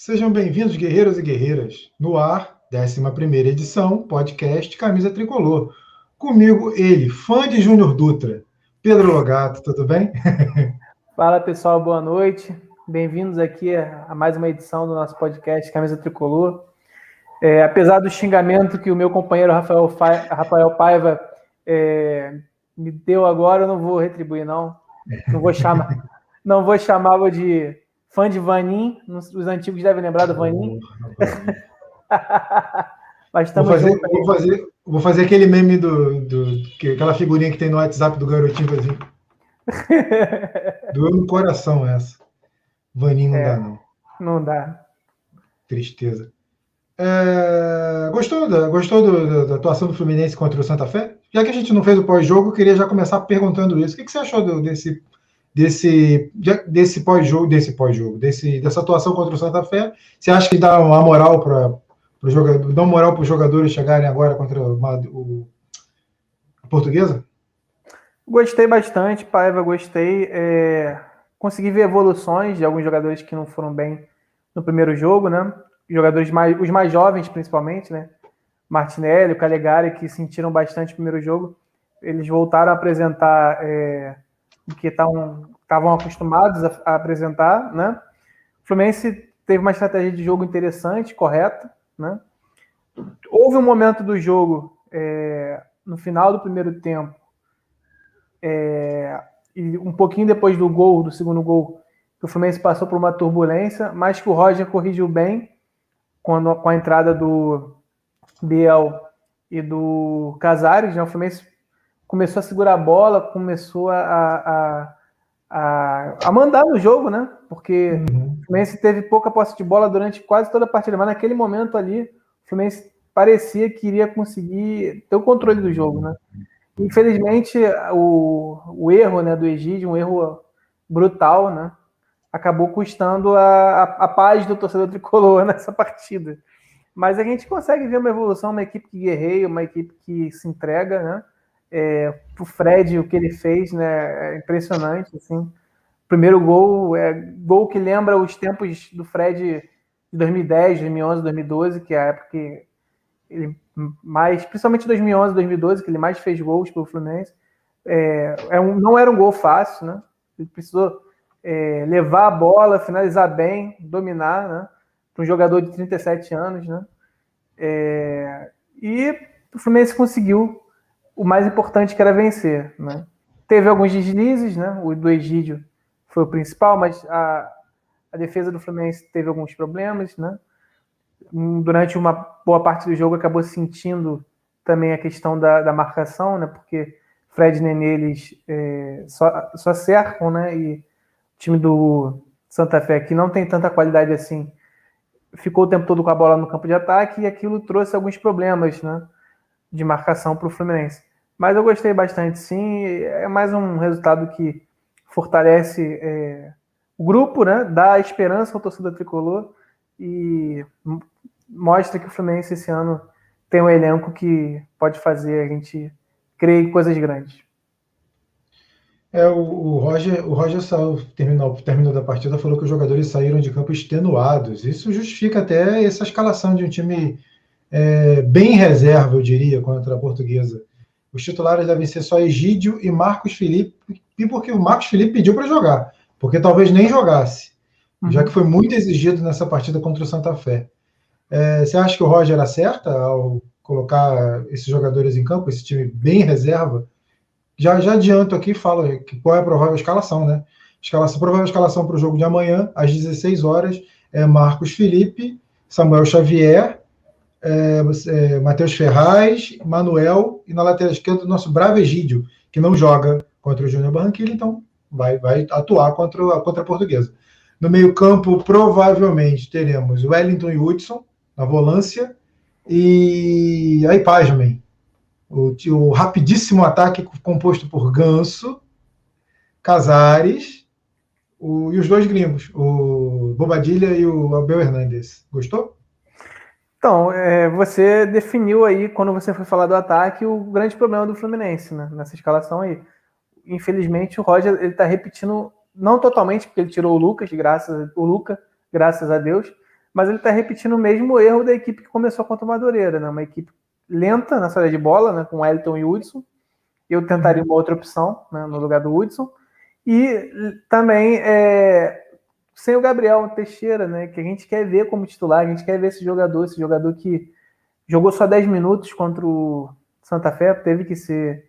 Sejam bem-vindos, guerreiros e guerreiras. No ar, 11 edição, podcast Camisa Tricolor. Comigo, ele, fã de Júnior Dutra, Pedro Logato, tudo bem? Fala pessoal, boa noite. Bem-vindos aqui a mais uma edição do nosso podcast Camisa Tricolor. É, apesar do xingamento que o meu companheiro Rafael, Fa... Rafael Paiva é, me deu agora, eu não vou retribuir, não. Não vou chamar, não vou chamá-lo de fã de Vanin. Os antigos devem lembrar do Vanin. Mas vou fazer, vou fazer, vou fazer aquele meme do, do que, aquela figurinha que tem no WhatsApp do garotinho assim. Doeu no coração essa. Vaninho não é, dá, não. Não dá. Tristeza. É, gostou da, gostou do, da atuação do Fluminense contra o Santa Fé? Já que a gente não fez o pós-jogo, eu queria já começar perguntando isso. O que, que você achou do, desse, desse, desse pós-jogo, desse pós-jogo, desse, dessa atuação contra o Santa Fé? Você acha que dá uma moral para o jogador, dá uma moral para os jogadores chegarem agora contra o, o a Portuguesa? Gostei bastante, Paiva, gostei. É, consegui ver evoluções de alguns jogadores que não foram bem no primeiro jogo, né? Jogadores mais, os mais jovens, principalmente, né? Martinelli, o Calegari, que sentiram bastante o primeiro jogo, eles voltaram a apresentar é, o que estavam acostumados a, a, apresentar, né? O Fluminense teve uma estratégia de jogo interessante, correta, né? Houve um momento do jogo, é, no final do primeiro tempo, é, e um pouquinho depois do gol, do segundo gol, que o Fluminense passou por uma turbulência, mas que o Roger corrigiu bem quando, com a entrada do Biel e do Casares. Né? O Fluminense começou a segurar a bola, começou a, a, a, a mandar no jogo, né? Porque uhum. o Fluminense teve pouca posse de bola durante quase toda a partida, mas naquele momento ali, o Fluminense parecia que iria conseguir ter o controle do jogo, né? Infelizmente, o, o erro né, do Egídio, um erro brutal, né, acabou custando a, a, a paz do torcedor tricolor nessa partida. Mas a gente consegue ver uma evolução, uma equipe que guerreia, uma equipe que se entrega, né? É, o Fred, o que ele fez, né, é impressionante, assim. Primeiro gol, é gol que lembra os tempos do Fred de 2010, 2011, 2012, que é a época que ele mais, principalmente 2011, 2012, que ele mais fez gols pelo Fluminense. É, é um, não era um gol fácil, né? Ele precisou é, levar a bola, finalizar bem, dominar, né? Para um jogador de 37 anos, né? É, e o Fluminense conseguiu o mais importante que era vencer, né? Teve alguns deslizes, né? O do Egídio foi o principal, mas a, a defesa do Fluminense teve alguns problemas, né? durante uma boa parte do jogo acabou sentindo também a questão da, da marcação, né? Porque Fred e Nenê eles é, só, só cercam, né? E o time do Santa Fé, que não tem tanta qualidade assim, ficou o tempo todo com a bola no campo de ataque e aquilo trouxe alguns problemas, né? De marcação para o Fluminense. Mas eu gostei bastante, sim. É mais um resultado que fortalece é, o grupo, né? Dá esperança ao torcedor tricolor e mostra que o Fluminense esse ano tem um elenco que pode fazer a gente crer em coisas grandes. É, o, o Roger, o Roger saiu, terminou, terminou da partida, falou que os jogadores saíram de campo extenuados. Isso justifica até essa escalação de um time é, bem reserva, eu diria, contra a portuguesa. Os titulares devem ser só Egídio e Marcos Felipe, e porque o Marcos Felipe pediu para jogar, porque talvez nem jogasse, uhum. já que foi muito exigido nessa partida contra o Santa Fé. É, você acha que o Roger acerta ao colocar esses jogadores em campo, esse time bem reserva? Já, já adianto aqui, falo que qual é a provável escalação, né? Escalação, provável escalação para o jogo de amanhã, às 16 horas, é Marcos Felipe, Samuel Xavier, é, é, Matheus Ferraz, Manuel e na lateral esquerda o nosso bravo Egídio, que não joga contra o Júnior Barranquilla, então vai, vai atuar contra, contra a portuguesa. No meio-campo, provavelmente teremos Wellington e Hudson, na volância. E aí, pasmem, o, o rapidíssimo ataque composto por Ganso, Casares o, e os dois gringos, o Bobadilha e o Abel Hernandes. Gostou? Então, é, você definiu aí, quando você foi falar do ataque, o grande problema do Fluminense, né, nessa escalação aí. Infelizmente, o Roger ele está repetindo, não totalmente, porque ele tirou o Lucas, graças o Luca, graças a Deus, mas ele está repetindo o mesmo erro da equipe que começou contra o Madureira, né? Uma equipe lenta na saída de bola, né? Com Elton e Hudson. Eu tentaria uma outra opção né? no lugar do Hudson. E também é, sem o Gabriel Teixeira, né? Que a gente quer ver como titular, a gente quer ver esse jogador, esse jogador que jogou só 10 minutos contra o Santa Fé, teve que ser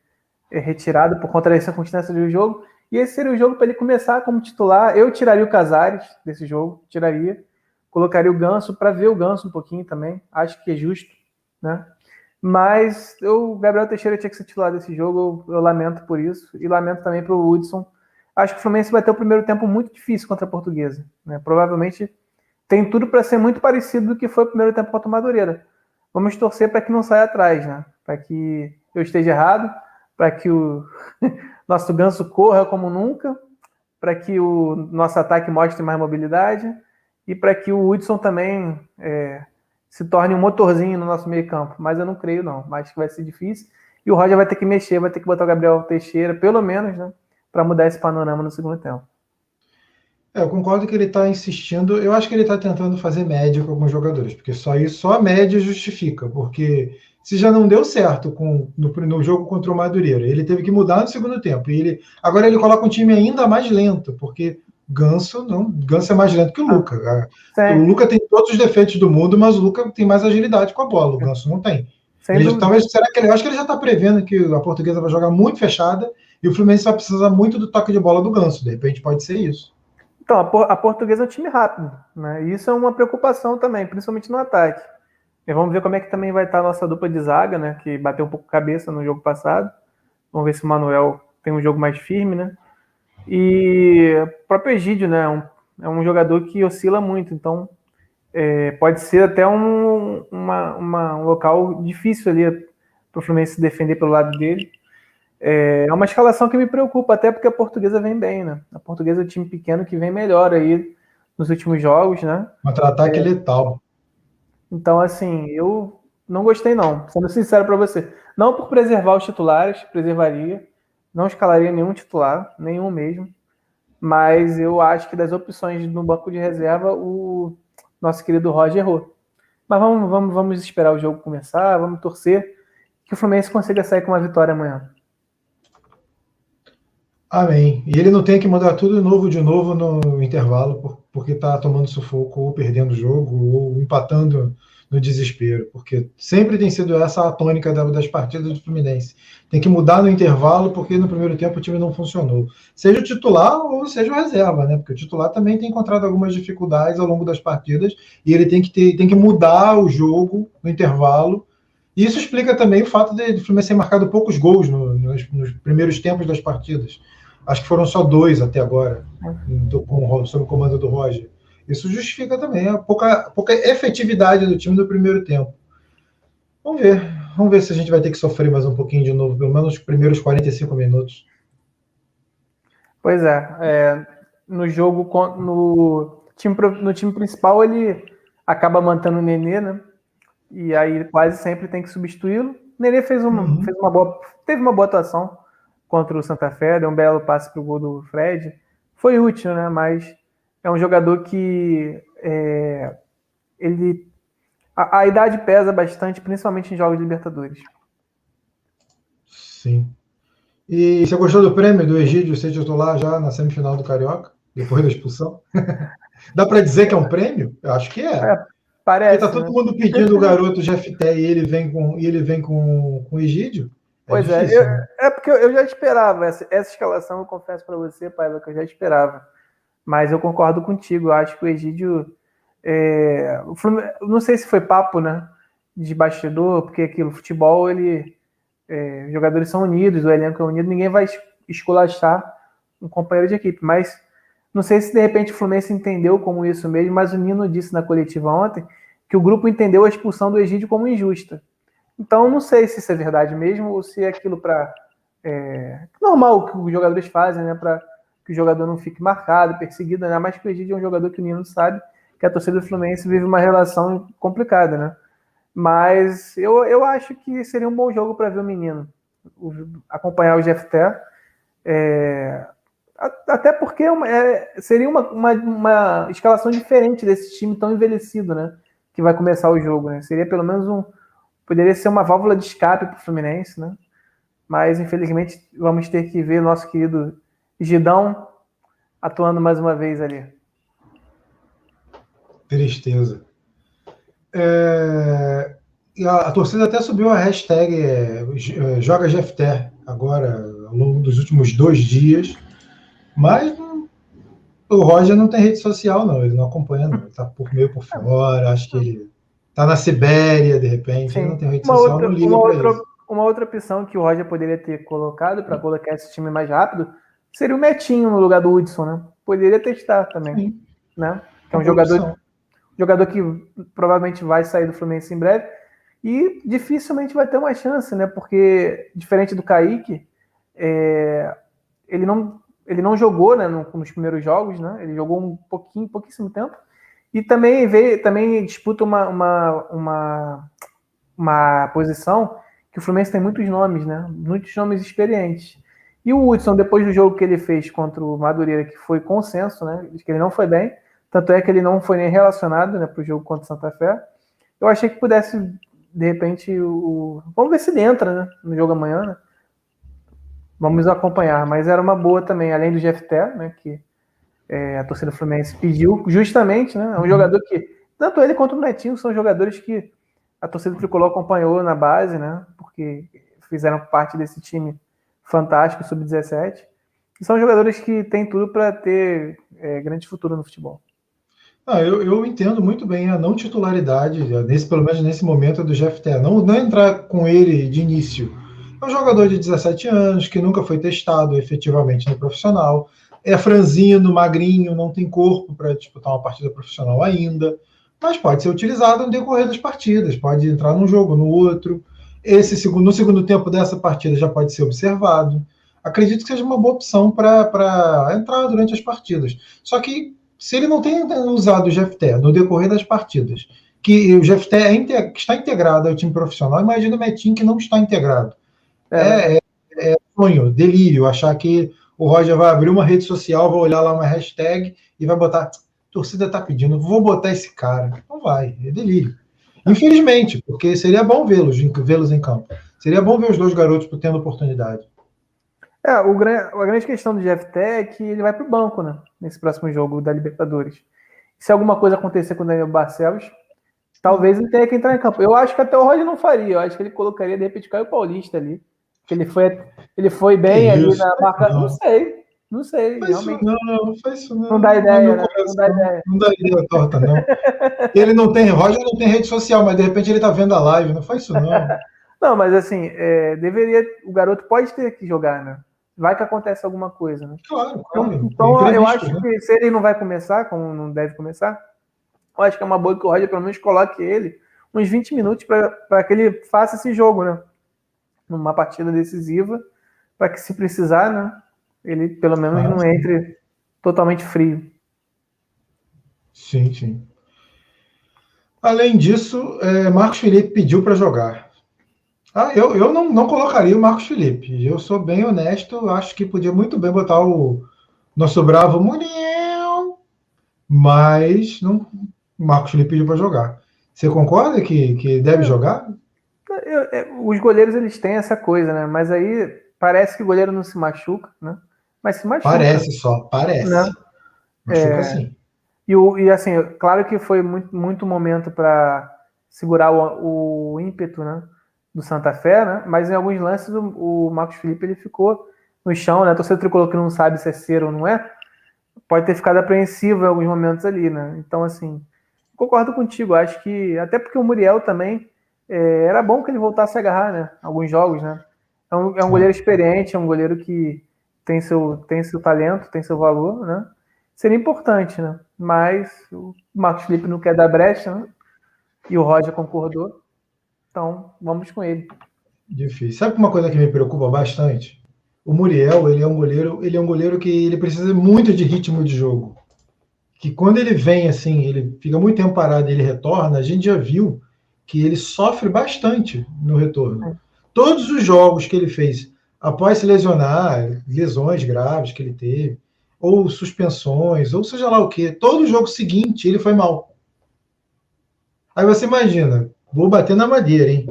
é, retirado por conta das circunstâncias do jogo. E esse seria o jogo para ele começar como titular. Eu tiraria o Casares desse jogo, tiraria. Colocaria o Ganso para ver o Ganso um pouquinho também. Acho que é justo, né? Mas o Gabriel Teixeira tinha que ser titular desse jogo. Eu, eu lamento por isso. E lamento também para o Hudson. Acho que o Fluminense vai ter o primeiro tempo muito difícil contra a Portuguesa. Né? Provavelmente tem tudo para ser muito parecido do que foi o primeiro tempo contra o Madureira. Vamos torcer para que não saia atrás, né? Para que eu esteja errado, para que o nosso ganso corra como nunca, para que o nosso ataque mostre mais mobilidade e para que o Hudson também é, se torne um motorzinho no nosso meio campo. Mas eu não creio, não. Acho que vai ser difícil. E o Roger vai ter que mexer, vai ter que botar o Gabriel Teixeira, pelo menos, né? Para mudar esse panorama no segundo tempo. É, eu concordo que ele está insistindo. Eu acho que ele está tentando fazer média com alguns jogadores, porque só isso, só a média justifica. Porque se já não deu certo com, no, no, jogo contra o Madureira, ele teve que mudar no segundo tempo. E ele, agora ele coloca um time ainda mais lento, porque Ganso não, Ganso é mais lento que o Luca. Ah, o Luca tem todos os defeitos do mundo, mas o Luca tem mais agilidade com a bola. O Ganso não tem. Ele, talvez, será que ele, eu acho que ele já está prevendo que a portuguesa vai jogar muito fechada e o Fluminense vai precisar muito do toque de bola do Ganso. De repente pode ser isso. Então, a, portuguesa é um time rápido, né? E isso é uma preocupação também, principalmente no ataque. E vamos ver como é que também vai estar a nossa dupla de zaga, né? Que bateu um pouco cabeça no jogo passado. Vamos ver se o Manuel tem um jogo mais firme, né? E o próprio Egídio, né? Um, é um jogador que oscila muito, então é, pode ser até um, uma, uma, um local difícil ali para o Fluminense se defender pelo lado dele. É, é uma escalação que me preocupa, até porque a portuguesa vem bem, né? A portuguesa é um time pequeno que vem melhor aí nos últimos jogos, né? Contra-ataque é, letal. Então, assim, eu não gostei, não. Sendo sincero para você. Não por preservar os titulares, preservaria. Não escalaria nenhum titular, nenhum mesmo. Mas eu acho que das opções no banco de reserva, o nosso querido Roger errou. Mas vamos, vamos, vamos esperar o jogo começar, vamos torcer que o Fluminense consiga sair com uma vitória amanhã. Amém. E ele não tem que mudar tudo de novo de novo no intervalo, porque está tomando sufoco, ou perdendo o jogo, ou empatando no desespero, porque sempre tem sido essa a tônica das partidas do Fluminense. Tem que mudar no intervalo, porque no primeiro tempo o time não funcionou. Seja o titular ou seja o reserva, né? Porque o titular também tem encontrado algumas dificuldades ao longo das partidas e ele tem que, ter, tem que mudar o jogo no intervalo. E isso explica também o fato de o Fluminense ter marcado poucos gols no, nos, nos primeiros tempos das partidas Acho que foram só dois até agora, do, com, sob o comando do Roger. Isso justifica também a pouca, pouca efetividade do time no primeiro tempo. Vamos ver. Vamos ver se a gente vai ter que sofrer mais um pouquinho de novo, pelo menos os primeiros 45 minutos. Pois é. é no jogo, no time, no time principal, ele acaba mantendo o Nenê, né? E aí quase sempre tem que substituí-lo. Nenê fez uma, uhum. fez uma boa, teve uma boa atuação contra o Santa Fé, deu um belo passe para o gol do Fred. Foi útil, né? Mas é um jogador que é, ele a, a, idade pesa bastante, principalmente em jogos de Libertadores. Sim. E você gostou do prêmio do Egídio ser titular já na semifinal do Carioca, depois da expulsão? Dá para dizer que é um prêmio? Eu acho que é. é parece. Porque tá todo né? mundo pedindo o garoto GFT e ele vem com, e ele vem com, com o Egídio. É pois é, difícil, é, eu, né? é porque eu já esperava essa, essa escalação, eu confesso para você, Paiva, que eu já esperava. Mas eu concordo contigo, eu acho que o Egídio. É, não sei se foi papo, né? De bastidor, porque aquilo, futebol, ele. É, os jogadores são unidos, o elenco é unido, ninguém vai esculachar um companheiro de equipe. Mas não sei se de repente o Fluminense entendeu como isso mesmo, mas o Nino disse na coletiva ontem que o grupo entendeu a expulsão do Egídio como injusta. Então, não sei se isso é verdade mesmo ou se é aquilo para. É, normal que os jogadores fazem, né? Para que o jogador não fique marcado, perseguido, né? Mas que o Egídio é um jogador que o Nino sabe que a torcida do Fluminense vive uma relação complicada, né? Mas eu, eu acho que seria um bom jogo para ver o menino. O, acompanhar o GFT. É, Até porque é, seria uma, uma, uma, escalação diferente desse time tão envelhecido, né? Que vai começar o jogo, né? Seria pelo menos um. Poderia ser uma válvula de escape para o Fluminense, né? Mas infelizmente vamos ter que ver nosso querido Gidão atuando mais uma vez ali. Tristeza. É, a, a, torcida até subiu a hashtag é, é Joga GFT agora, ao longo dos últimos dois dias mas o Roger não tem rede social, não. Ele não acompanha, não. Ele tá por meio por fora. Acho que ele tá na Sibéria, de repente. Sim. Não tem rede uma social, outra, não liga uma outra, isso. Uma outra opção que o Roger poderia ter colocado para colocar esse time mais rápido seria o Metinho no lugar do Hudson, né? Poderia testar também, Sim. né? Que é um jogador, jogador que provavelmente vai sair do Fluminense em breve e dificilmente vai ter uma chance, né? Porque diferente do Kaique, é, ele não ele não jogou né, nos primeiros jogos, né? Ele jogou um pouquinho, pouquíssimo tempo. E também veio, também disputa uma, uma, uma, uma posição que o Fluminense tem muitos nomes, né? Muitos nomes experientes. E o Hudson, depois do jogo que ele fez contra o Madureira, que foi consenso, né? Que ele não foi bem, tanto é que ele não foi nem relacionado né, para o jogo contra o Santa Fé. Eu achei que pudesse, de repente, o. Vamos ver se ele entra né, no jogo amanhã, né? Vamos acompanhar, mas era uma boa também, além do GFT, né, que é, a torcida Fluminense pediu, justamente, né, é um jogador que, tanto ele quanto o Netinho são jogadores que a torcida tricolor acompanhou na base, né, porque fizeram parte desse time fantástico, sub-17, e são jogadores que têm tudo para ter é, grande futuro no futebol. Ah, eu, eu, entendo muito bem a não titularidade, nesse, pelo menos nesse momento do GFT, não, não entrar com ele de início, é um jogador de 17 anos que nunca foi testado efetivamente no profissional. É franzino, magrinho, não tem corpo para disputar uma partida profissional ainda, mas pode ser utilizado no decorrer das partidas, pode entrar num jogo, no outro. Esse segundo, no segundo tempo dessa partida já pode ser observado. Acredito que seja uma boa opção para entrar durante as partidas. Só que se ele não tem usado o GFT no decorrer das partidas, que o GFT é, está integrado ao time profissional, imagina o Metin que não está integrado. É, é, é, sonho, delírio, achar que o Roger vai abrir uma rede social, vai olhar lá uma hashtag e vai botar. Torcida tá pedindo, vou botar esse cara. Não vai, é delírio. Infelizmente, porque seria bom vê-los vê-los em campo. Seria bom ver os dois garotos tendo oportunidade. É, o, a grande questão do GFT é que ele vai para o banco, né? Nesse próximo jogo da Libertadores. Se alguma coisa acontecer com o Daniel Barcelos, talvez ele tenha que entrar em campo. Eu acho que até o Roger não faria. Eu acho que ele colocaria, de repente, Caio Paulista ali que ele foi, ele foi bem ali na marca. Não, não sei. Não sei. Realmente. Isso não, não, faz isso não. Não dá ideia. Não, né? não dá ideia. Não dá ideia torta, não. ele não tem, Roger não tem rede social, mas de repente ele tá vendo a live. Não faz isso, não. não, mas assim, é, deveria. O garoto pode ter que jogar, né? Vai que acontece alguma coisa, né? Claro, claro. Então, então eu acho né? que se ele não vai começar, como não deve começar, eu acho que é uma boa que o Roger pelo menos coloque ele uns 20 minutos para que ele faça esse jogo, né? Numa partida decisiva, para que se precisar, né, ele pelo menos ah, não sim. entre totalmente frio. Sim, sim. Além disso, é, Marcos Felipe pediu para jogar. Ah, eu, eu não, não colocaria o Marcos Felipe. Eu sou bem honesto, acho que podia muito bem botar o nosso bravo Muriel, mas não, o Marcos Felipe pediu para jogar. Você concorda que, que deve é. jogar? É, os goleiros eles têm essa coisa, né? Mas aí parece que o goleiro não se machuca, né? Mas se machuca. Parece só, parece. Né? Machuca é, sim. E, e assim, claro que foi muito, muito momento para segurar o, o, ímpeto, né? Do Santa Fé, né? Mas em alguns lances o, o Marcos Felipe ele ficou no chão, né? A torcida tricolor que não sabe se é ser ou não é, pode ter ficado apreensivo em alguns momentos ali, né? Então, assim, concordo contigo. Acho que até porque o Muriel também é, era bom que ele voltasse a agarrar, né? Alguns jogos, né? É um, é um goleiro experiente, é um goleiro que tem seu, tem seu talento, tem seu valor, né? Seria importante, né? Mas o Marcos Felipe não quer dar brecha, né? E o Roger concordou. Então, vamos com ele. Difícil. Sabe uma coisa que me preocupa bastante? O Muriel, ele é um goleiro, ele é um goleiro que ele precisa muito de ritmo de jogo. Que quando ele vem assim, ele fica muito tempo parado e ele retorna, a gente já viu que ele sofre bastante no retorno. Todos os jogos que ele fez após se lesionar, lesões graves que ele teve, ou suspensões, ou seja lá o que, todo jogo seguinte ele foi mal. Aí você imagina, vou bater na madeira, hein?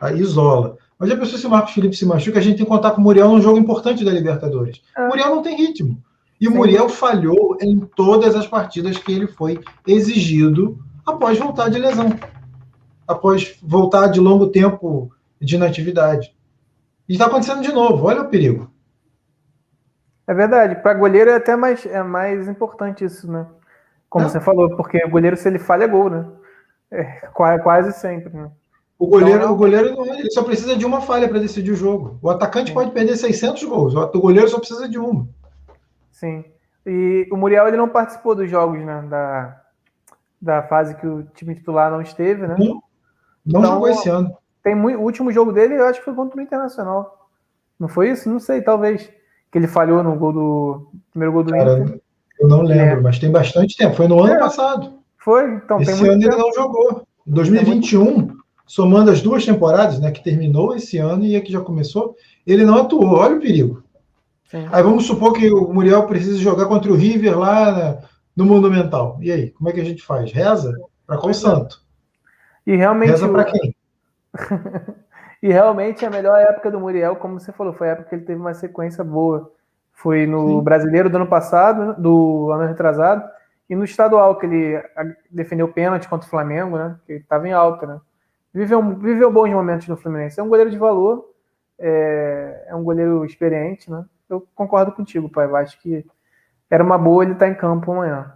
Aí isola. Mas a pessoa se o Marcos Felipe se machuca, a gente tem que contar com o Muriel num jogo importante da Libertadores. O Muriel não tem ritmo. E o Muriel falhou em todas as partidas que ele foi exigido após voltar de lesão. Após voltar de longo tempo de inatividade. E está acontecendo de novo, olha o perigo. É verdade, para goleiro é até mais, é mais importante isso, né? Como você falou, porque o goleiro, se ele falha, é gol, né? É, quase sempre, né? O goleiro, então, o goleiro não, ele só precisa de uma falha para decidir o jogo. O atacante sim. pode perder 600 gols, o goleiro só precisa de uma. Sim. E o Muriel ele não participou dos jogos, né? Da, da fase que o time titular não esteve, né? Não, não então, jogou esse ano. Tem muito, o último jogo dele, eu acho que foi contra o Internacional. Não foi isso? Não sei, talvez. Que ele falhou no gol do. Primeiro gol do Cara, Inter. Eu não lembro, é. mas tem bastante tempo. Foi no ano é. passado. Foi, então Esse ano tempo. ele não jogou. Em 2021, somando as duas temporadas, né, que terminou esse ano e a que já começou, ele não atuou. Olha o perigo. Sim. Aí vamos supor que o Muriel precisa jogar contra o River lá no Monumental. E aí, como é que a gente faz? Reza? Para qual santo? E realmente. Reza para quem? e realmente a melhor época do Muriel, como você falou, foi a época que ele teve uma sequência boa. Foi no Sim. Brasileiro do ano passado, do ano retrasado, e no estadual, que ele defendeu pênalti contra o Flamengo, né? Que estava em alta, né? Viveu, viveu bons momentos no Fluminense. É um goleiro de valor, é, é um goleiro experiente, né? Eu concordo contigo, pai. Eu acho que era uma boa ele estar tá em campo amanhã.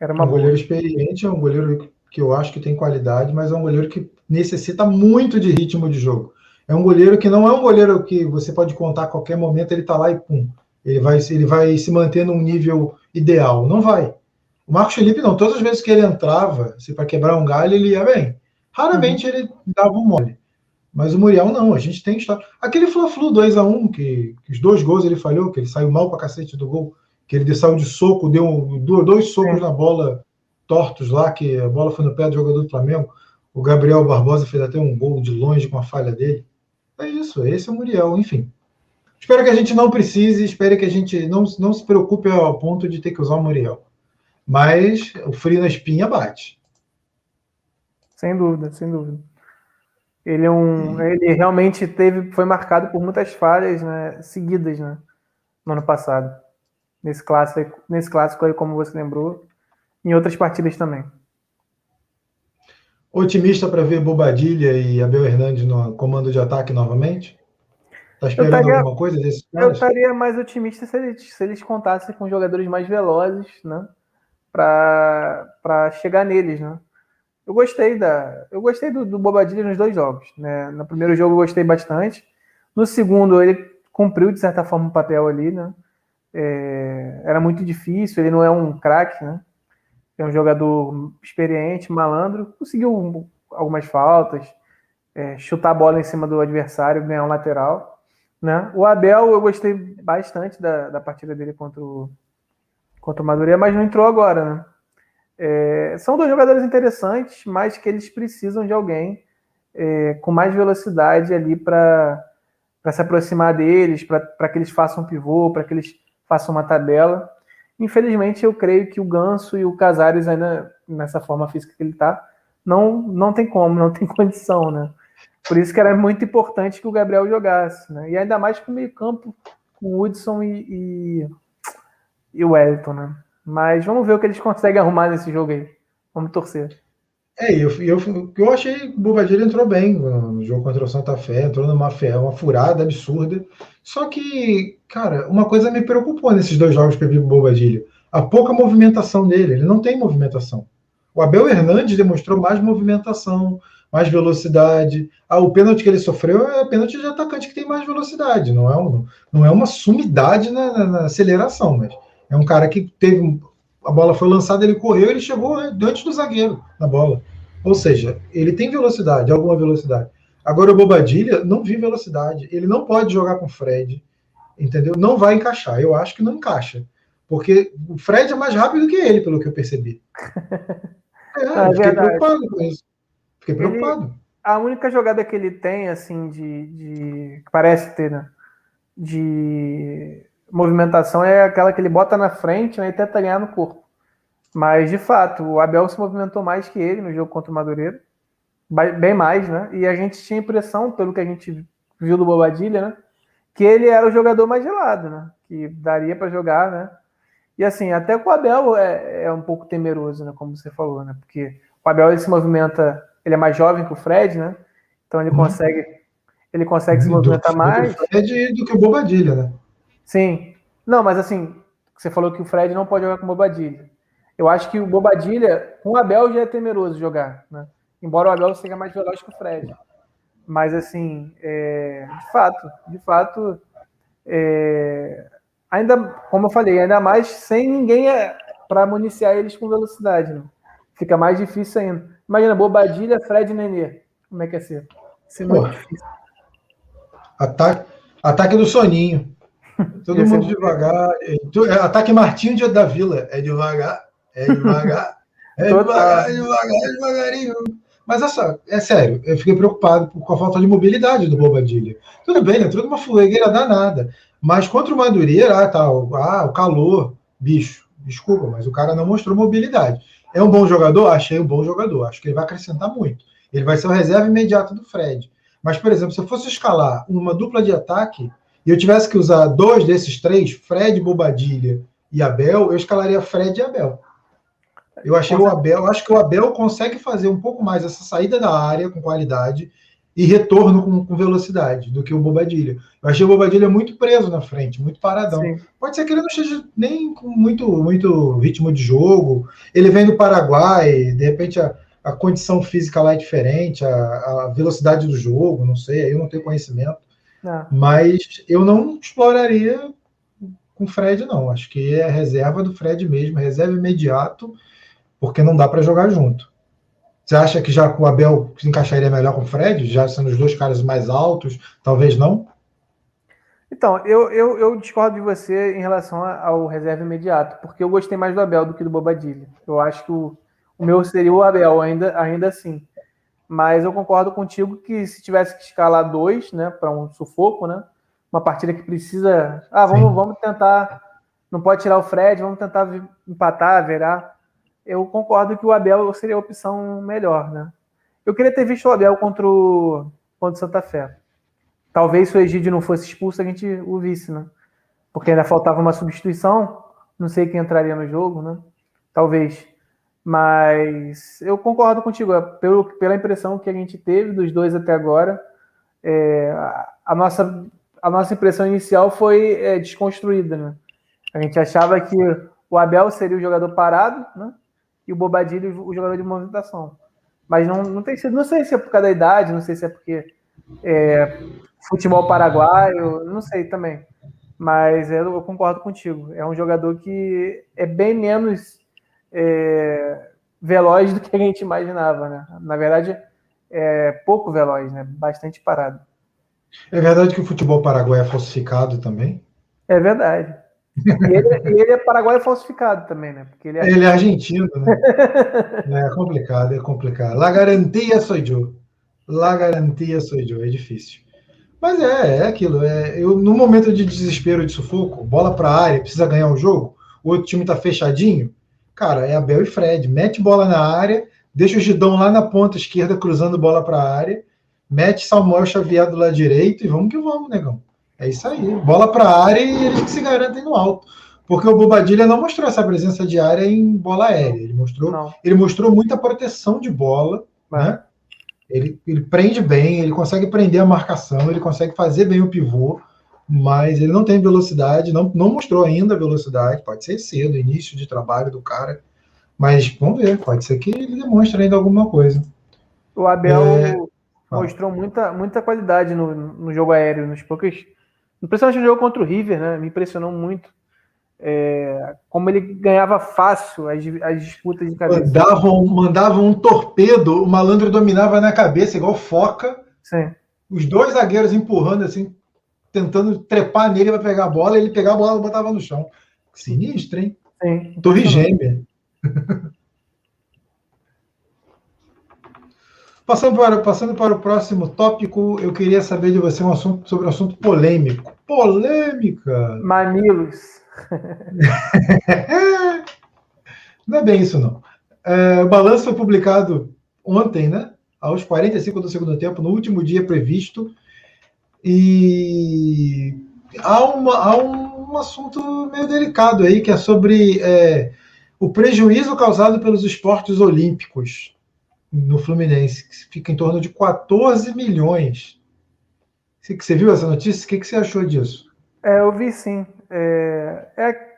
Era uma um boa. goleiro experiente, é um goleiro que eu acho que tem qualidade, mas é um goleiro que necessita muito de ritmo de jogo. É um goleiro que não é um goleiro que você pode contar a qualquer momento, ele tá lá e pum. Ele vai, ele vai se manter num nível ideal. Não vai. O Marcos Felipe não. Todas as vezes que ele entrava, se para quebrar um galho, ele ia bem. Raramente uhum. ele dava um mole. Mas o Muriel não, a gente tem história. Aquele Fla-Flu 2x1, que, que, os dois gols ele falhou, que ele saiu mal pra cacete do gol, que ele saiu de soco, deu dois socos é. na bola tortos lá, que a bola foi no pé do jogador do Flamengo. O Gabriel Barbosa fez até um gol de longe com a falha dele. É isso, esse é o Muriel, enfim. Espero que a gente não precise, espero que a gente não, não se preocupe ao ponto de ter que usar o Muriel. Mas o frio na espinha bate. Sem dúvida, sem dúvida. Ele é um, ele realmente teve, foi marcado por muitas falhas, né, seguidas, né, no ano passado. Nesse clássico, nesse clássico aí, como você lembrou, em outras partidas também. Otimista para ver Bobadilha e Abel Hernandes no comando de ataque novamente? Está esperando taria, alguma coisa desses caras? Eu estaria mais otimista se eles, se eles contassem com jogadores mais velozes, né? Para chegar neles, né? Eu gostei da. Eu gostei do, do Bobadilha nos dois jogos. Né? No primeiro jogo eu gostei bastante. No segundo, ele cumpriu, de certa forma, o papel ali, né? É, era muito difícil, ele não é um craque, né? É um jogador experiente, malandro, conseguiu algumas faltas, é, chutar a bola em cima do adversário, ganhar um lateral. Né? O Abel, eu gostei bastante da, da partida dele contra o, contra o Madureira, mas não entrou agora. Né? É, são dois jogadores interessantes, mas que eles precisam de alguém é, com mais velocidade ali para se aproximar deles, para que eles façam pivô, para que eles façam uma tabela. Infelizmente, eu creio que o Ganso e o Casares, ainda nessa forma física que ele está, não, não tem como, não tem condição, né? Por isso que era muito importante que o Gabriel jogasse, né? E ainda mais com o meio-campo, com o Hudson e, e, e o Wellington, né? Mas vamos ver o que eles conseguem arrumar nesse jogo aí. Vamos torcer. É, eu, eu, eu achei que o Bobadilha entrou bem no jogo contra o Santa Fé, entrou numa uma furada absurda. Só que, cara, uma coisa me preocupou nesses dois jogos que eu vi o Bobadilha. A pouca movimentação dele, ele não tem movimentação. O Abel Hernandes demonstrou mais movimentação, mais velocidade. Ah, o pênalti que ele sofreu é pênalti de atacante que tem mais velocidade, não é, um, não é uma sumidade na, na, na aceleração, mas é um cara que teve a bola foi lançada, ele correu, ele chegou antes do zagueiro na bola. Ou seja, ele tem velocidade, alguma velocidade. Agora o Bobadilha não vi velocidade. Ele não pode jogar com o Fred, entendeu? Não vai encaixar. Eu acho que não encaixa. Porque o Fred é mais rápido que ele, pelo que eu percebi. É, é fiquei verdade. preocupado com isso. Fiquei preocupado. Ele, a única jogada que ele tem, assim, de. de parece ter, né? De movimentação é aquela que ele bota na frente né, e tenta ganhar no corpo. Mas, de fato, o Abel se movimentou mais que ele no jogo contra o Madureira. Bem mais, né? E a gente tinha a impressão, pelo que a gente viu do Bobadilha, né? Que ele era o jogador mais gelado, né? Que daria para jogar, né? E assim, até o Abel é, é, um pouco temeroso, né? Como você falou, né? Porque o Abel ele se movimenta, ele é mais jovem que o Fred, né? Então ele uhum. consegue, ele consegue se movimentar do, mais. Do Fred do que o Bobadilha, né? Sim. Não, mas assim, você falou que o Fred não pode jogar com o Bobadilha. Eu acho que o Bobadilha, com o Abel, já é temeroso jogar, né? Embora o Abel seja mais veloz que o Fred. Mas, assim, é, de fato, de fato, é, ainda, como eu falei, ainda mais sem ninguém é, para municiar eles com velocidade, né? Fica mais difícil ainda. Imagina, Bobadilha, Fred e Nenê. Como é que é ser? Isso é muito difícil. Ataque, ataque do soninho. Todo mundo devagar. É, ataque Martinho da Vila. É devagar. É devagar. É devagar, é devagar, é devagarinho. Mas essa, é sério, eu fiquei preocupado com a falta de mobilidade do Bobadilha. Tudo bem, entrou numa fulegueira danada. Mas contra o Madureira, ah, tá, ah, o calor, bicho, desculpa, mas o cara não mostrou mobilidade. É um bom jogador? Achei um bom jogador. Acho que ele vai acrescentar muito. Ele vai ser o reserva imediato do Fred. Mas, por exemplo, se eu fosse escalar uma dupla de ataque e eu tivesse que usar dois desses três, Fred, Bobadilha e Abel, eu escalaria Fred e Abel. Eu achei o Abel, acho que o Abel consegue fazer um pouco mais essa saída da área com qualidade e retorno com, com velocidade do que o Bobadilha. Eu achei o Bobadilha muito preso na frente, muito paradão. Sim. Pode ser que ele não esteja nem com muito, muito ritmo de jogo. Ele vem do Paraguai, de repente a, a condição física lá é diferente, a, a velocidade do jogo, não sei, aí eu não tenho conhecimento. Não. É. Mas eu não exploraria com o Fred, não. Acho que é reserva do Fred mesmo, reserva imediato porque não dá para jogar junto. Você acha que já o Abel se encaixaria melhor com o Fred, já sendo os dois caras mais altos? Talvez não? Então, eu, eu, eu discordo de você em relação ao reserva imediato, porque eu gostei mais do Abel do que do Bobadilha. Eu acho que o, o meu seria o Abel, ainda, ainda assim. Mas eu concordo contigo que se tivesse que escalar dois, né, para um sufoco, né, uma partida que precisa. Ah, vamos, vamos tentar. Não pode tirar o Fred, vamos tentar empatar, virar eu concordo que o Abel seria a opção melhor, né? Eu queria ter visto o Abel contra o, contra o Santa Fé. Talvez se o Egídio não fosse expulso, a gente o visse, né? Porque ainda faltava uma substituição. Não sei quem entraria no jogo, né? Talvez. Mas eu concordo contigo. É, pelo, pela impressão que a gente teve dos dois até agora, é, a, nossa, a nossa impressão inicial foi é, desconstruída, né? A gente achava que o Abel seria o jogador parado, né? E o Bobadilho o jogador de movimentação. Mas não, não tem sido, não sei se é por causa da idade, não sei se é porque é, futebol paraguaio, não sei também. Mas eu, eu, concordo contigo. É um jogador que é bem menos é, veloz do que a gente imaginava, né? Na verdade, é pouco veloz, né? Bastante parado. É verdade que o futebol paraguaio é falsificado também? É verdade. E ele, ele é paraguaio falsificado também, né? Porque ele é, ele é argentino, né? é complicado, é complicado. La garantia sou eu. La garantia sou eu. É difícil. Mas é, é aquilo. É, eu, no momento de desespero, de sufoco, bola para a área, precisa ganhar o jogo, o outro time tá fechadinho, cara, é Abel e Fred. Mete bola na área, deixa o Gidão lá na ponta esquerda cruzando bola para a área, mete Samuel Xavier do lado direito e vamos que vamos, negão. É isso aí. Bola para a área e eles que se garantem no alto. Porque o Bobadilha não mostrou essa presença de área em bola aérea. Ele mostrou, ele mostrou muita proteção de bola. É. Né? Ele, ele prende bem, ele consegue prender a marcação, ele consegue fazer bem o pivô, mas ele não tem velocidade, não, não mostrou ainda a velocidade. Pode ser cedo, início de trabalho do cara. Mas vamos ver, pode ser que ele demonstre ainda alguma coisa. O Abel é... mostrou muita, muita qualidade no, no jogo aéreo, nos poucos Principalmente no jogo contra o River, né? Me impressionou muito. É, como ele ganhava fácil as, as disputas de cabeça. Mandavam, mandavam um torpedo, o malandro dominava na cabeça, igual foca. Sim. Os dois zagueiros empurrando assim, tentando trepar nele para pegar a bola, ele pegava a bola e botava no chão. Sinistro, hein? Sim. Torre gêmea. Passando para, passando para o próximo tópico, eu queria saber de você um assunto sobre um assunto polêmico. polêmica. Mamilos. não é bem isso, não. É, o balanço foi publicado ontem, né? Aos 45 do segundo tempo, no último dia previsto. E há, uma, há um, um assunto meio delicado aí, que é sobre é, o prejuízo causado pelos esportes olímpicos no Fluminense, que fica em torno de 14 milhões. Você viu essa notícia? O que, você achou disso? É, eu vi sim. É, é,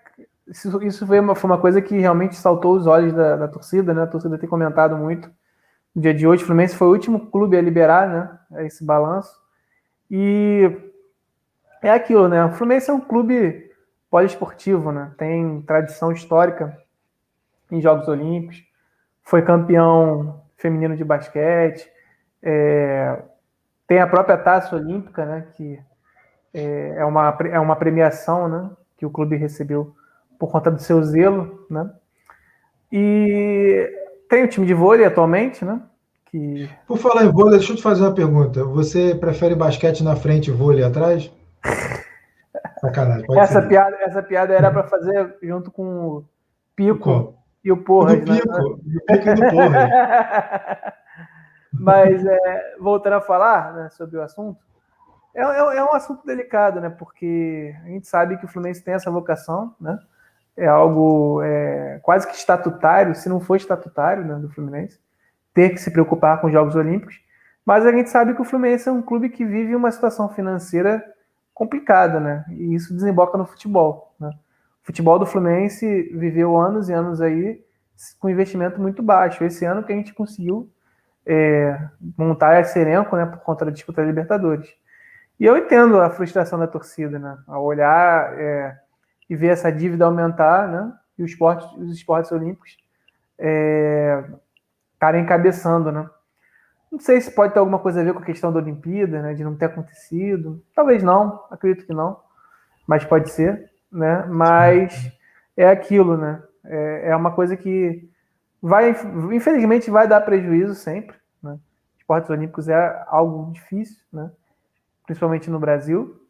isso, foi, uma, foi uma coisa que realmente saltou os olhos da, da torcida, né? A torcida tem comentado muito. No dia de hoje, o Fluminense foi o último clube a liberar né, esse balanço. E é aquilo, né? O Fluminense é um clube poliesportivo, né? Tem tradição histórica em Jogos Olímpicos, foi campeão feminino de basquete, é, tem a própria taça olímpica, né? Que é, é, uma, é uma premiação, né? Que o clube recebeu por conta do seu zelo, né? E tem o time de vôlei atualmente, né? Que... Por falar em vôlei, deixa eu te fazer uma pergunta. Você prefere basquete na frente e vôlei atrás? Sacanagem, essa, piada, essa piada era para fazer junto com o Pico o e o Porra. Do né? Pico, né? o Pico do Porra. Mas, é, voltando a falar né, sobre o assunto, é, é, é, um assunto delicado, né? Porque a gente sabe que o Fluminense tem essa vocação, né? É algo é, quase que estatutário, se não for estatutário, né, do Fluminense, ter que se preocupar com os Jogos Olímpicos. Mas a gente sabe que o Fluminense é um clube que vive uma situação financeira complicada, né? E isso desemboca no futebol. Né? O futebol do Fluminense viveu anos e anos aí com investimento muito baixo. Esse ano que a gente conseguiu é, montar esse elenco, né, por conta da disputa da Libertadores. E eu entendo a frustração da torcida, né? Ao olhar é, e ver essa dívida aumentar, né? E os esportes, os esportes olímpicos estarem é, encabeçando, né? Não sei se pode ter alguma coisa a ver com a questão da Olimpíada, né, de não ter acontecido. Talvez não, acredito que não, mas pode ser, né? Mas é aquilo, né? É, é uma coisa que vai, infelizmente, vai dar prejuízo sempre. Né? Esportes olímpicos é algo difícil, né? Principalmente no Brasil.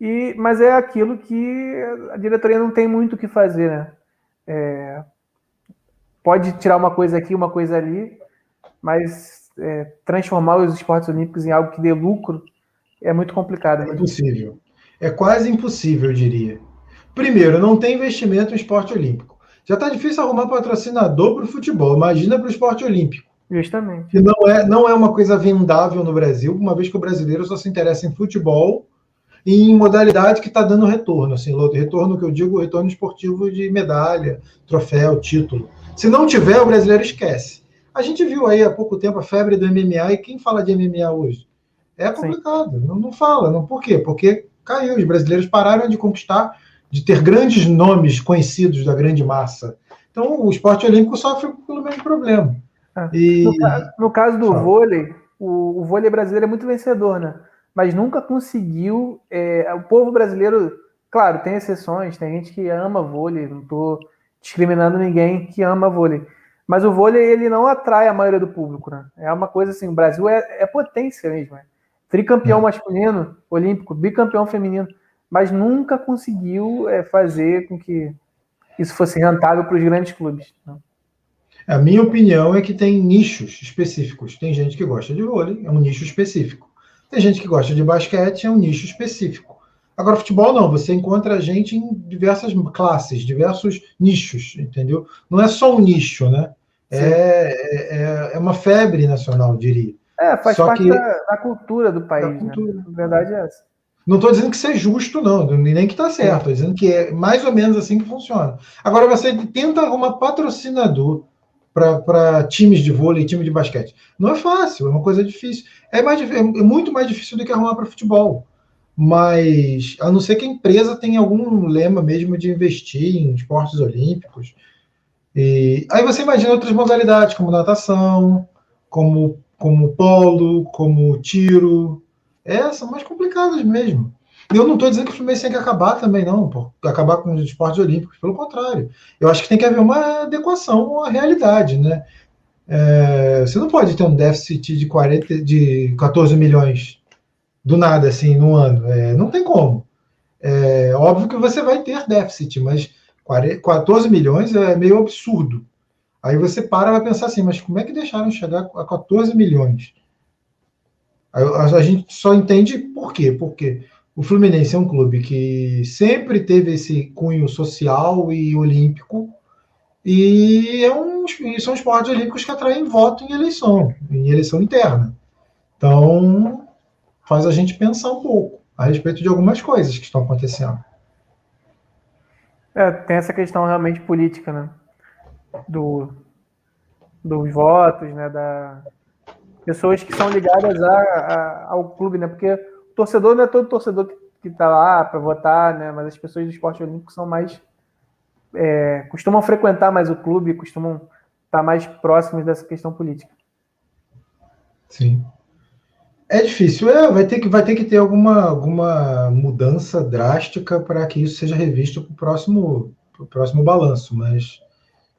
E, mas é aquilo que a diretoria não tem muito o que fazer, né? É, pode tirar uma coisa aqui, uma coisa ali, mas é, transformar os esportes olímpicos em algo que dê lucro é muito complicado. É impossível. É quase impossível, eu diria. Primeiro, não tem investimento em esporte olímpico. Já está difícil arrumar patrocinador para o futebol. Imagina para o esporte olímpico. Justamente. Que não é, não é uma coisa vendável no Brasil, uma vez que o brasileiro só se interessa em futebol e em modalidade que está dando retorno. Assim, retorno que eu digo, retorno esportivo de medalha, troféu, título. Se não tiver, o brasileiro esquece. A gente viu aí há pouco tempo a febre do MMA e quem fala de MMA hoje? É complicado, não, não, fala. Não, por quê? Porque caiu, os brasileiros pararam de conquistar, de ter grandes nomes conhecidos da grande massa. Então o esporte olímpico sofre pelo mesmo problema. Ah, e... no, caso, no, caso do Fala. vôlei, o, o, vôlei brasileiro é muito vencedor, né? Mas nunca conseguiu. É, o povo brasileiro, claro, tem exceções, tem gente que ama vôlei, não estou discriminando ninguém que ama vôlei mas o vôlei ele não atrai a maioria do público, né? É uma coisa assim, o Brasil é, é potência mesmo, né? Tricampeão é. masculino, olímpico, bicampeão feminino, mas nunca conseguiu é, fazer com que isso fosse rentável para os grandes clubes. Né? A minha opinião é que tem nichos específicos. Tem gente que gosta de vôlei, é um nicho específico. Tem gente que gosta de basquete, é um nicho específico. Agora, futebol não, você encontra gente em diversas classes, diversos nichos, entendeu? Não é só um nicho, né? É, é, é, uma febre nacional, diria. É, faz só parte que, da, da, cultura do país, da né? cultura. Né? A verdade é essa. Não estou dizendo que isso é justo, não, nem que está certo, estou dizendo que é mais ou menos assim que funciona. Agora, você tenta arrumar patrocinador para times de vôlei time de basquete. Não é fácil, é uma coisa difícil. É, mais, é muito mais difícil do que arrumar para futebol mas a não ser que a empresa tenha algum lema mesmo de investir em esportes olímpicos. E aí você imagina outras modalidades, como natação, como, como polo, como tiro. É, são mais complicadas mesmo. Eu não estou dizendo que o Fluminense tem que acabar também, não, por acabar com os esportes olímpicos, pelo contrário. Eu acho que tem que haver uma adequação à realidade, né? É, você não pode ter um déficit de, 40, de 14 milhões do nada, assim, no ano. É, não tem como. É óbvio que você vai ter déficit, mas 14 milhões é meio absurdo. Aí você para e vai pensar assim, mas como é que deixaram chegar a 14 milhões? A, a, gente só entende por quê? Porque o Fluminense é um clube que sempre teve esse cunho social e olímpico, e, é um, são esportes olímpicos que atraem voto em eleição, em eleição interna. Então, faz a gente pensar um pouco a respeito de algumas coisas que estão acontecendo. É, tem essa questão realmente política, né? Do, dos votos, né? Da, pessoas que são ligadas a, a, ao clube, né? Porque o torcedor não é todo torcedor que está lá para votar, né? Mas as pessoas do esporte olímpico são mais. É, costumam frequentar mais o clube, costumam estar mais próximos dessa questão política. Sim. É difícil, é, vai ter que, vai ter, que ter alguma, alguma mudança drástica para que isso seja revisto para o próximo, próximo balanço, mas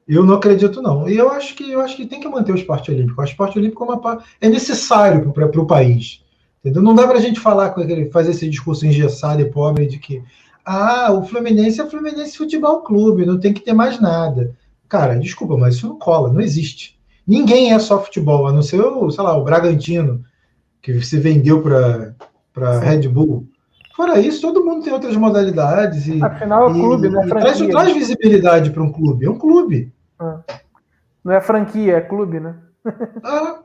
eu não acredito, não. E eu acho que eu acho que tem que manter o esporte olímpico. O esporte olímpico é, uma, é necessário para o país. Entendeu? Não dá para a gente falar com aquele, fazer esse discurso engessado e pobre de que ah, o Fluminense é o Fluminense Futebol Clube, não tem que ter mais nada. Cara, desculpa, mas isso não cola, não existe. Ninguém é só futebol, a não ser, o, sei lá, o Bragantino, que se vendeu para Red Bull. Fora isso, todo mundo tem outras modalidades. E, Afinal, é um clube, né? Traz, traz visibilidade para um clube. É um clube. Não é franquia, é clube, né? ah.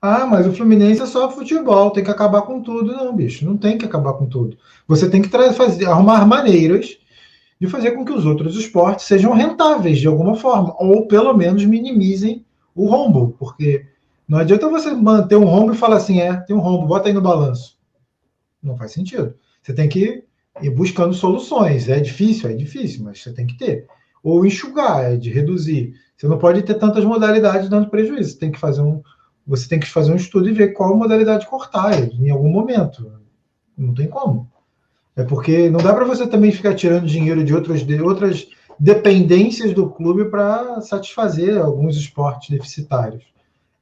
ah, mas o Fluminense é só futebol, tem que acabar com tudo. Não, bicho, não tem que acabar com tudo. Você tem que fazer, arrumar maneiras de fazer com que os outros esportes sejam rentáveis de alguma forma, ou pelo menos minimizem o rombo, porque não adianta você manter um rombo e falar assim, é, tem um rombo, bota aí no balanço. Não faz sentido. Você tem que ir buscando soluções. É difícil, é difícil, mas você tem que ter. Ou enxugar, é de reduzir. Você não pode ter tantas modalidades dando prejuízo. Você tem que fazer um, você tem que fazer um estudo e ver qual modalidade cortar em algum momento. Não tem como. É porque não dá para você também ficar tirando dinheiro de outras, de outras dependências do clube para satisfazer alguns esportes deficitários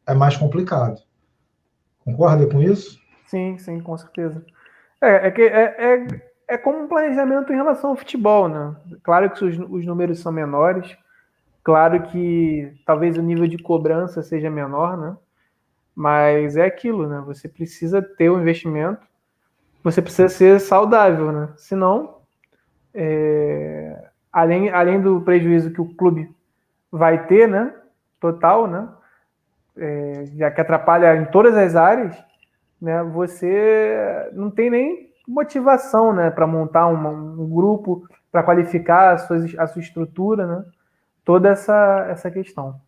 é mais complicado. Concorda com isso? Sim, sim, com certeza. É, é que é, é, é como um planejamento em relação ao futebol, né? Claro que os, os números são menores, claro que talvez o nível de cobrança seja menor, né? Mas é aquilo, né? Você precisa ter o um investimento, você precisa ser saudável, né? Senão, é, além, além do prejuízo que o clube vai ter, né? Total, né? é, já que atrapalha em todas as áreas, né, você não tem nem motivação né, para montar uma, um grupo, para qualificar a sua, a sua estrutura, né, toda essa, essa questão.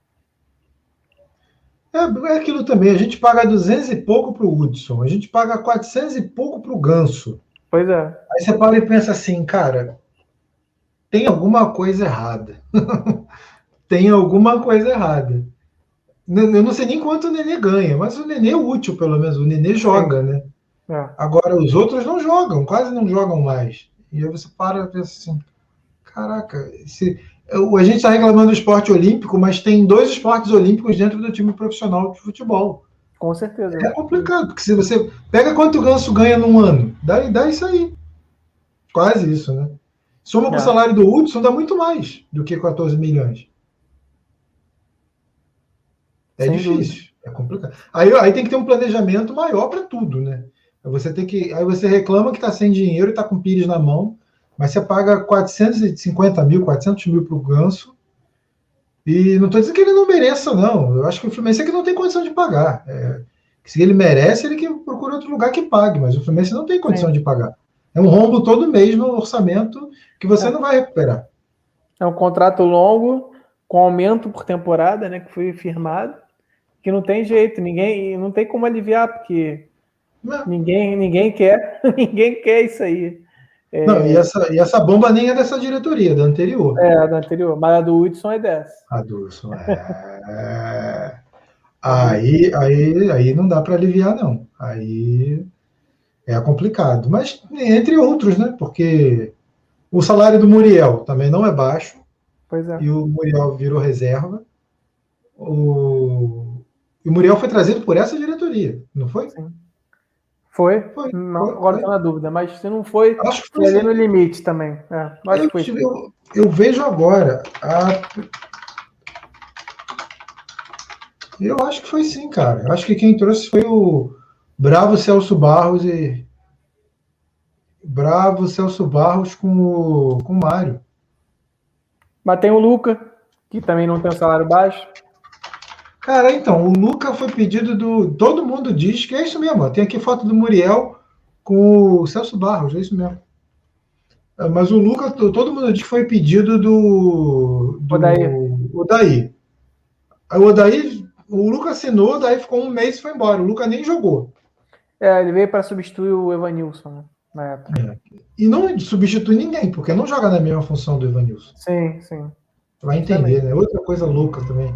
É, é aquilo também, a gente paga 200 e pouco para o Hudson, a gente paga 400 e pouco para o Ganso. Pois é. Aí você para e pensa assim, cara, tem alguma coisa errada. tem alguma coisa errada. Eu não sei nem quanto o Nenê ganha, mas o Nenê é útil, pelo menos. O Nenê joga, né? É. Agora, os outros não jogam, quase não jogam mais. E aí você para e pensa assim: caraca, esse, a gente está reclamando do esporte olímpico, mas tem dois esportes olímpicos dentro do time profissional de futebol. Com certeza. É complicado, porque se você pega quanto o Ganso ganha num ano, dá, dá isso aí. Quase isso, né? Soma com o é. salário do Hudson, dá muito mais do que 14 milhões. É Sem difícil, dúvida. é complicado. Aí, aí tem que ter um planejamento maior para tudo, né? Você tem que. Aí você reclama que está sem dinheiro e está com pires na mão, mas você paga 450 mil, 400 mil para o ganso. E não estou dizendo que ele não mereça, não. Eu acho que o Fluminense é que não tem condição de pagar. É, se ele merece, ele que procura outro lugar que pague, mas o Fluminense não tem condição é. de pagar. É um rombo todo mês no orçamento que você é. não vai recuperar. É um contrato longo, com aumento por temporada, né, que foi firmado que não tem jeito, ninguém, não tem como aliviar, porque não. ninguém, ninguém quer, ninguém quer isso aí. É... Não, e essa, e essa bomba nem é dessa diretoria, da anterior. É, da anterior, mas a do Hudson é dessa. A do Hudson é. aí, aí, aí não dá para aliviar, não. Aí é complicado. Mas entre outros, né? Porque o salário do Muriel também não é baixo. Pois é. E o Muriel virou reserva. O e o Muriel foi trazido por essa diretoria, não foi? Sim. Foi? foi não, foi, agora estou na dúvida, mas se não foi, acho que foi ali no limite também. É, acho eu, que foi. Eu, eu vejo agora. A... Eu acho que foi sim, cara. Eu acho que quem trouxe foi o Bravo Celso Barros e. Bravo Celso Barros com o, com o Mário. Mas tem o Luca, que também não tem um salário baixo. Cara, então, o Luca foi pedido do. Todo mundo diz que é isso mesmo. Tem aqui foto do Muriel com o Celso Barros, é isso mesmo. É, mas o Luca, todo mundo diz que foi pedido do. do Odaí. Odaí. O Odaí, o Luca assinou, daí ficou um mês e foi embora. O Luca nem jogou. É, ele veio para substituir o Evanilson, né? Na época. É. E não substitui ninguém, porque não joga na mesma função do Evanilson. Sim, sim. Vai entender, né? Outra coisa louca também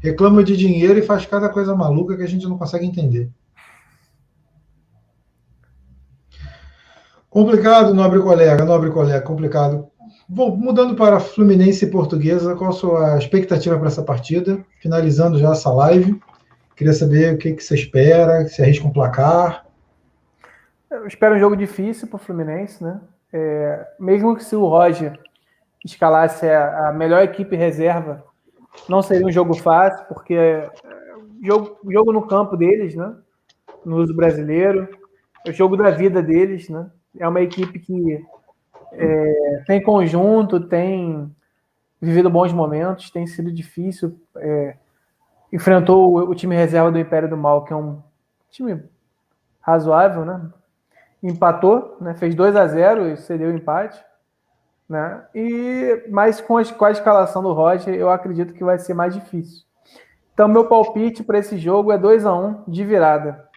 reclama de dinheiro e faz cada coisa maluca que a gente não consegue entender. Complicado, nobre colega, nobre colega, complicado. Bom, mudando para Fluminense e Portuguesa, qual a sua expectativa para essa partida? Finalizando já essa live, queria saber o que, que você espera, se arrisca um placar. Eu espero um jogo difícil para o Fluminense, né? É, mesmo que se o Roger escalasse a, a melhor equipe reserva não seria um jogo fácil, porque é jogo, jogo no campo deles, né? No uso brasileiro. É o jogo da vida deles, né? É uma equipe que é, tem conjunto, tem vivido bons momentos, tem sido difícil. É, enfrentou o, o, time reserva do Império do Mal, que é um time razoável, né? Empatou, né? fez 2 a 0 e cedeu o empate. Né? E, mas com a, com a escalação do Roger, eu acredito que vai ser mais difícil. Então, meu palpite para esse jogo é 2 a 1 de virada.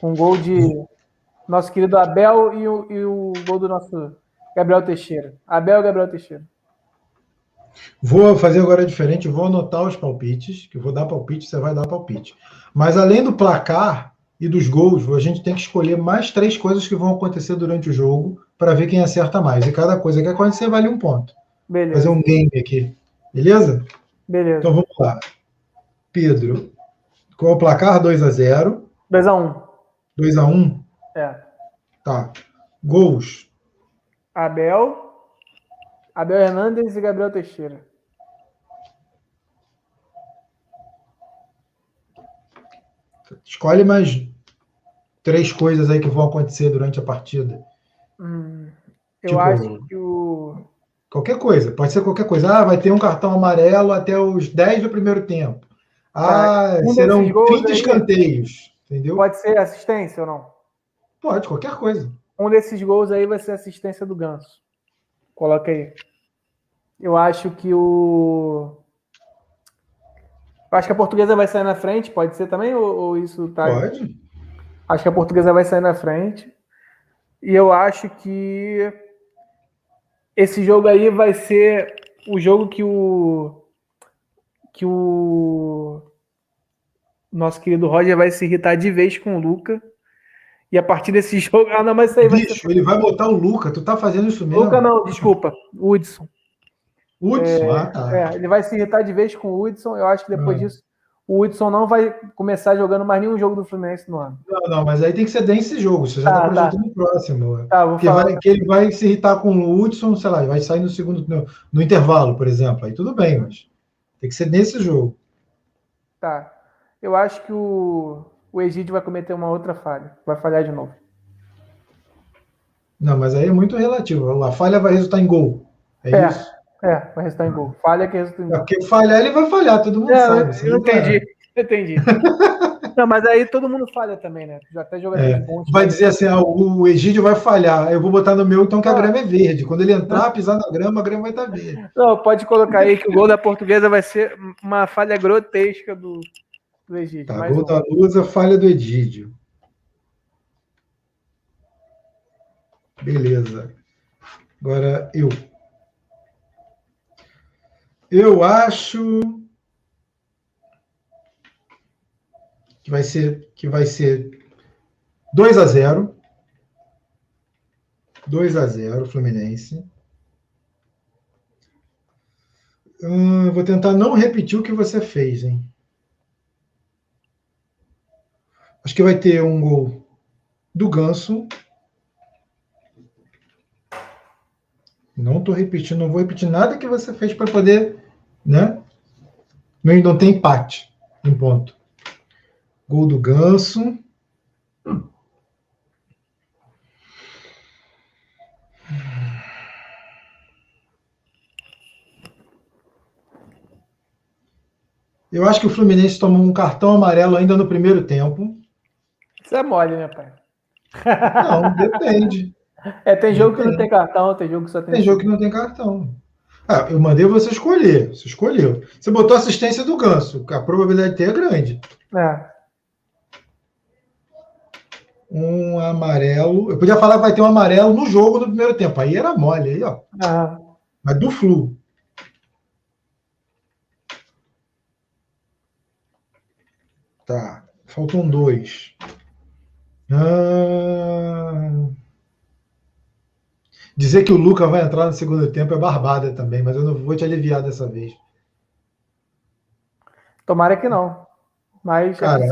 Com gol de nosso querido Abel e o, e o gol do nosso Gabriel Teixeira. Abel e Gabriel Teixeira. Vou fazer agora diferente, vou anotar os palpites, que vou dar palpite, você vai dar palpite. Mas além do placar e dos gols, a gente tem que escolher mais três coisas que vão acontecer durante o jogo para ver quem acerta mais. E cada coisa que acontecer vale um ponto. Beleza. Fazer um game aqui. Beleza? Beleza. Então vamos lá. Pedro, qual o placar? 2 a 0 2 a 1 2 a 1 É. Tá. Gols. Abel, Abel Hernandes e Gabriel Teixeira. Escolhe mais três coisas aí que vão acontecer durante a partida. Hum, eu tipo, acho que o. Qualquer coisa, pode ser qualquer coisa. Ah, vai ter um cartão amarelo até os 10 do primeiro tempo. Ah, tá. um serão 30 escanteios. Entendeu? Pode ser assistência ou não? Pode, qualquer coisa. Um desses gols aí vai ser assistência do Ganso. Coloca aí. Eu acho que o. Eu acho que a portuguesa vai sair na frente, pode ser também? Ou, ou isso tá. Pode. Acho que a portuguesa vai sair na frente. E eu acho que esse jogo aí vai ser o jogo que o que o nosso querido Roger vai se irritar de vez com o Luca. E a partir desse jogo. Ah, não, mas isso aí vai Bicho, ser... ele vai botar o Luca. Tu tá fazendo isso mesmo? Luca não, desculpa. Hudson. Hudson, é, ah, tá. É, ele vai se irritar de vez com o Hudson. Eu acho que depois ah. disso o Hudson não vai começar jogando mais nenhum jogo do Fluminense no ano. Não, não, mas aí tem que ser desse jogo. Você já está tá projetando tá. o próximo. Tá, vou falar. Vai, que ele vai se irritar com o Hudson, sei lá, vai sair no segundo, no, no, intervalo, por exemplo. Aí tudo bem, mas tem que ser nesse jogo. Tá. Eu acho que o, o Egídio vai cometer uma outra falha. Vai falhar de novo. Não, mas aí é muito relativo. A falha vai resultar em gol. É, é. isso? É, vai resultar em gol. Falha que resulta em gol. É porque falhar, ele vai falhar, todo mundo é, sabe. Eu, eu entendi, eu entendi. não, mas aí todo mundo falha também, né? Já até jogador é, Vai dizer assim, ah, o Egídio vai falhar, eu vou botar no meu, então que a ah. grama é verde. Quando ele entrar, pisar na grama, a grama vai estar tá verde. Não, pode colocar aí que o gol da portuguesa vai ser uma falha grotesca do, do Egídio. Tá, gol um. da Lusa, falha do Egídio. Beleza. Agora eu. Eu acho que vai ser que vai ser 2 a 0. 2 a 0 Fluminense. Hum, vou tentar não repetir o que você fez, hein? Acho que vai ter um gol do Ganso. Não estou repetindo, não vou repetir nada que você fez para poder, né? Não tem empate em ponto. Gol do Ganso. Eu acho que o Fluminense tomou um cartão amarelo ainda no primeiro tempo. Isso é mole, né, pai? Não, depende. É, tem jogo que não tem cartão, tem jogo que só tem. Tem jogo que não tem cartão. Ah, eu mandei você escolher. Você escolheu. Você botou assistência do ganso. A probabilidade de ter é grande. É. Um amarelo. Eu podia falar que vai ter um amarelo no jogo no primeiro tempo. Aí era mole, aí, ó. Ah. Mas do Flu. Tá. Faltam dois. Ah... Dizer que o Luca vai entrar no segundo tempo é barbada também, mas eu não vou te aliviar dessa vez. Tomara que não. Mas é Cara,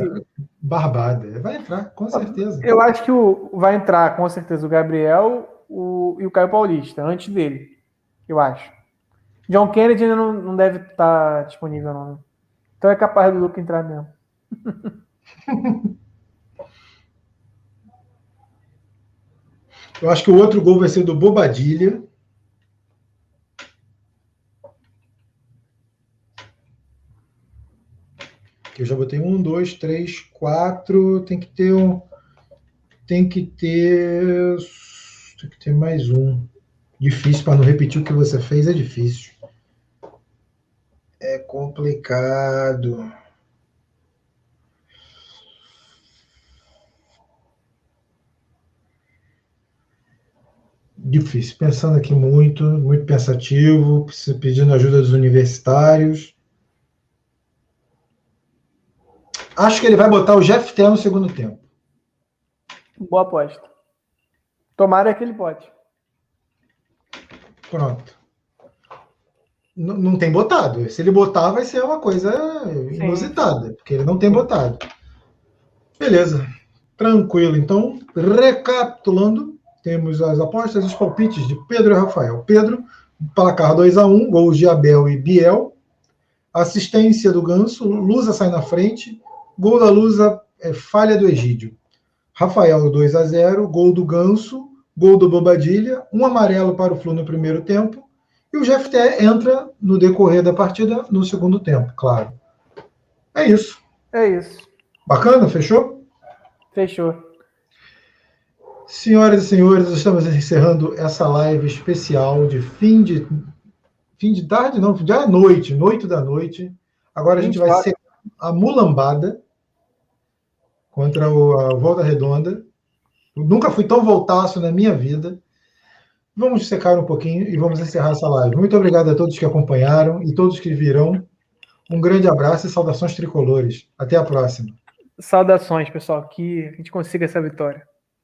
barbada. Vai entrar, com certeza. Eu acho que o, vai entrar, com certeza, o Gabriel o, e o Caio Paulista, antes dele. Eu acho. John Kennedy ainda não, não deve estar disponível, não. Então é capaz do Luca entrar mesmo. Eu acho que o outro gol vai ser do Bobadilha. Eu já botei um, dois, três, quatro. Tem que ter um. Tem que ter. Tem que ter mais um. Difícil para não repetir o que você fez, é difícil. É complicado. Difícil, pensando aqui muito, muito pensativo, pedindo ajuda dos universitários. Acho que ele vai botar o Jeff Té no segundo tempo. Boa aposta. Tomara que ele pode. Pronto. N não tem botado. Se ele botar, vai ser uma coisa inusitada, Sim. porque ele não tem botado. Beleza. Tranquilo. Então, recapitulando, temos as apostas e os palpites de Pedro e Rafael. Pedro, placar 2 a 1 gols de Abel e Biel. Assistência do Ganso, Lusa sai na frente. Gol da Lusa é falha do Egídio. Rafael 2 a 0 gol do Ganso, gol do Bobadilha, um amarelo para o Flu no primeiro tempo. E o GFT entra no decorrer da partida no segundo tempo, claro. É isso. É isso. Bacana? Fechou? Fechou. Senhoras e senhores, estamos encerrando essa live especial de fim de fim de tarde, não, já é noite, noite da noite. Agora a gente vai ser a mulambada contra o, a Volta Redonda. Eu nunca fui tão voltaço na minha vida. Vamos secar um pouquinho e vamos encerrar essa live. Muito obrigado a todos que acompanharam e todos que virão. Um grande abraço e saudações tricolores. Até a próxima. Saudações, pessoal. Que a gente consiga essa vitória.